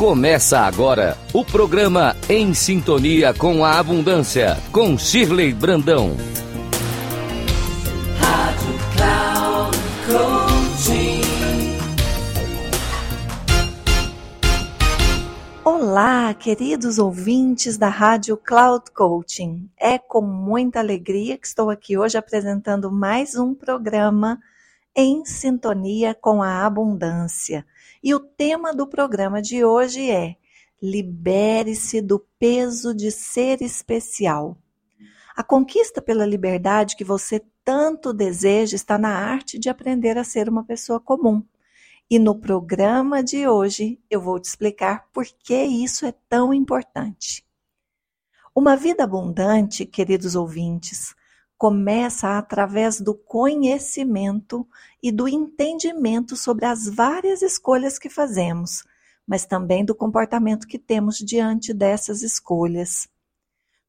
Começa agora o programa Em Sintonia com a Abundância, com Shirley Brandão. Rádio Cloud Olá, queridos ouvintes da Rádio Cloud Coaching. É com muita alegria que estou aqui hoje apresentando mais um programa em sintonia com a abundância. E o tema do programa de hoje é Libere-se do peso de ser especial. A conquista pela liberdade que você tanto deseja está na arte de aprender a ser uma pessoa comum. E no programa de hoje eu vou te explicar por que isso é tão importante. Uma vida abundante, queridos ouvintes, começa através do conhecimento e do entendimento sobre as várias escolhas que fazemos, mas também do comportamento que temos diante dessas escolhas.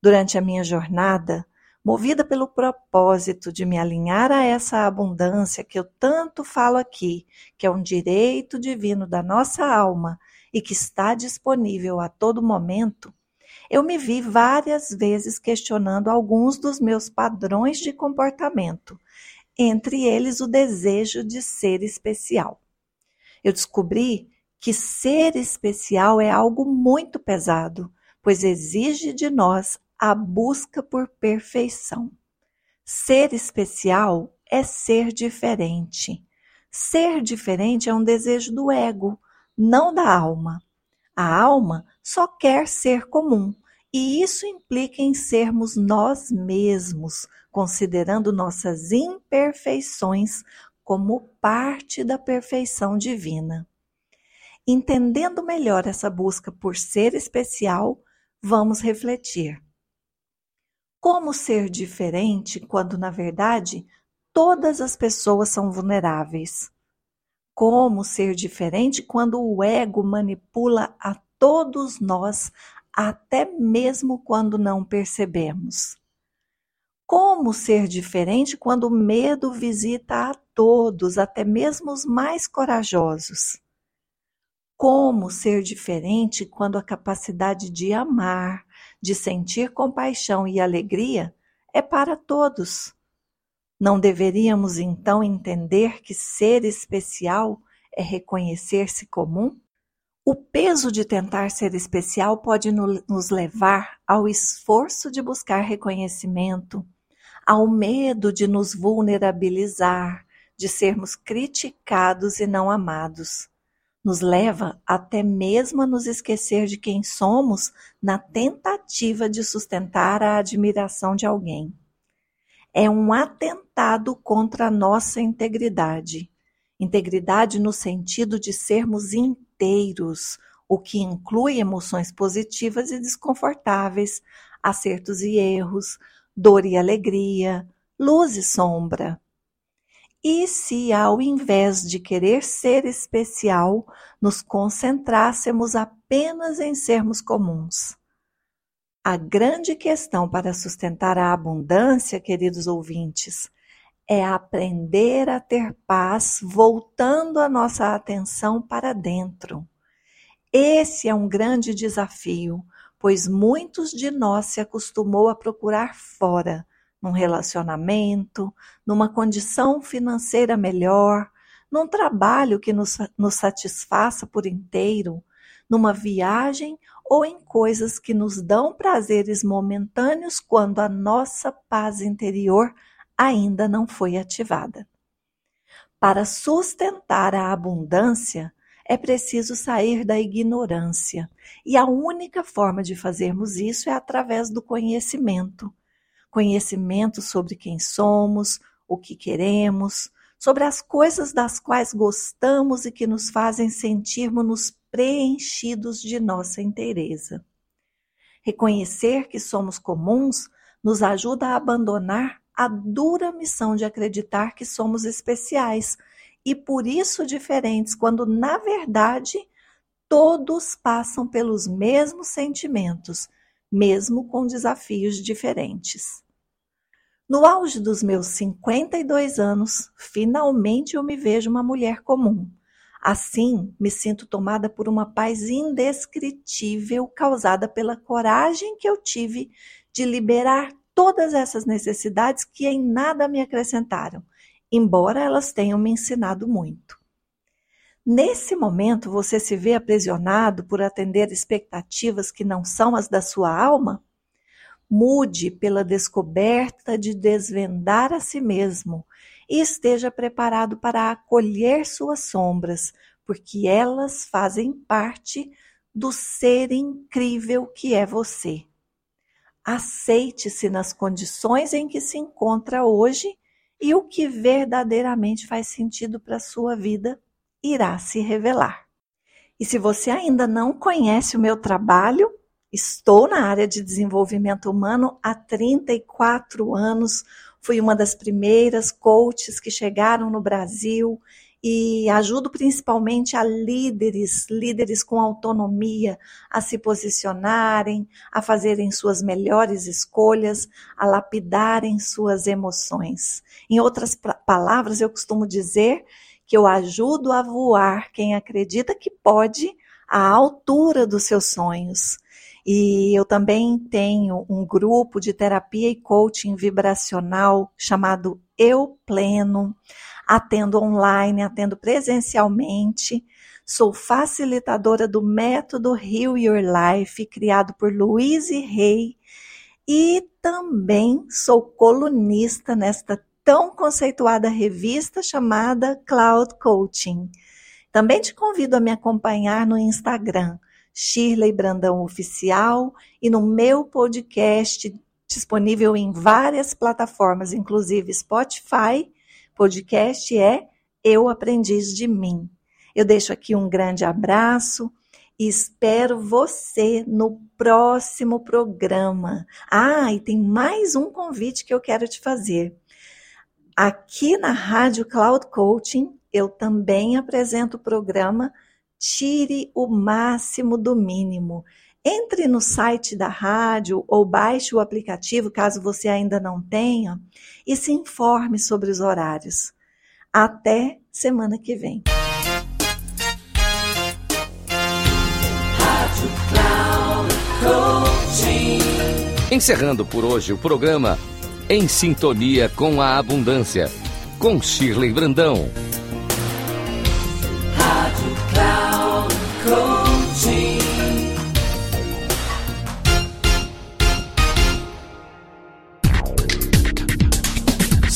Durante a minha jornada, movida pelo propósito de me alinhar a essa abundância que eu tanto falo aqui, que é um direito divino da nossa alma e que está disponível a todo momento, eu me vi várias vezes questionando alguns dos meus padrões de comportamento, entre eles o desejo de ser especial. Eu descobri que ser especial é algo muito pesado, pois exige de nós a busca por perfeição. Ser especial é ser diferente. Ser diferente é um desejo do ego, não da alma. A alma só quer ser comum, e isso implica em sermos nós mesmos, considerando nossas imperfeições como parte da perfeição divina. Entendendo melhor essa busca por ser especial, vamos refletir. Como ser diferente quando, na verdade, todas as pessoas são vulneráveis? Como ser diferente quando o ego manipula a todos nós até mesmo quando não percebemos. Como ser diferente quando o medo visita a todos, até mesmo os mais corajosos? Como ser diferente quando a capacidade de amar, de sentir compaixão e alegria é para todos? Não deveríamos então entender que ser especial é reconhecer-se comum? O peso de tentar ser especial pode nos levar ao esforço de buscar reconhecimento, ao medo de nos vulnerabilizar, de sermos criticados e não amados. Nos leva até mesmo a nos esquecer de quem somos na tentativa de sustentar a admiração de alguém. É um atentado contra a nossa integridade. Integridade no sentido de sermos inteiros, o que inclui emoções positivas e desconfortáveis, acertos e erros, dor e alegria, luz e sombra. E se, ao invés de querer ser especial, nos concentrássemos apenas em sermos comuns? A grande questão para sustentar a abundância, queridos ouvintes, é aprender a ter paz, voltando a nossa atenção para dentro. Esse é um grande desafio, pois muitos de nós se acostumou a procurar fora, num relacionamento, numa condição financeira melhor, num trabalho que nos, nos satisfaça por inteiro, numa viagem ou em coisas que nos dão prazeres momentâneos quando a nossa paz interior ainda não foi ativada. Para sustentar a abundância, é preciso sair da ignorância, e a única forma de fazermos isso é através do conhecimento. Conhecimento sobre quem somos, o que queremos, sobre as coisas das quais gostamos e que nos fazem sentirmos preenchidos de nossa inteireza. Reconhecer que somos comuns nos ajuda a abandonar a dura missão de acreditar que somos especiais e por isso diferentes, quando na verdade todos passam pelos mesmos sentimentos, mesmo com desafios diferentes. No auge dos meus 52 anos, finalmente eu me vejo uma mulher comum, Assim, me sinto tomada por uma paz indescritível causada pela coragem que eu tive de liberar todas essas necessidades que em nada me acrescentaram, embora elas tenham me ensinado muito. Nesse momento, você se vê aprisionado por atender expectativas que não são as da sua alma? Mude pela descoberta de desvendar a si mesmo e esteja preparado para acolher suas sombras, porque elas fazem parte do ser incrível que é você. Aceite-se nas condições em que se encontra hoje e o que verdadeiramente faz sentido para sua vida irá se revelar. E se você ainda não conhece o meu trabalho, estou na área de desenvolvimento humano há 34 anos Fui uma das primeiras coaches que chegaram no Brasil e ajudo principalmente a líderes, líderes com autonomia, a se posicionarem, a fazerem suas melhores escolhas, a lapidarem suas emoções. Em outras palavras, eu costumo dizer que eu ajudo a voar quem acredita que pode à altura dos seus sonhos. E eu também tenho um grupo de terapia e coaching vibracional chamado Eu Pleno. Atendo online, atendo presencialmente. Sou facilitadora do método Heal Your Life, criado por Louise Hay. E também sou colunista nesta tão conceituada revista chamada Cloud Coaching. Também te convido a me acompanhar no Instagram Shirley Brandão Oficial e no meu podcast disponível em várias plataformas, inclusive Spotify. Podcast é Eu Aprendiz de Mim. Eu deixo aqui um grande abraço e espero você no próximo programa. Ah, e tem mais um convite que eu quero te fazer. Aqui na Rádio Cloud Coaching, eu também apresento o programa tire o máximo do mínimo. Entre no site da rádio ou baixe o aplicativo, caso você ainda não tenha, e se informe sobre os horários. Até semana que vem. Encerrando por hoje o programa Em Sintonia com a Abundância, com Shirley Brandão.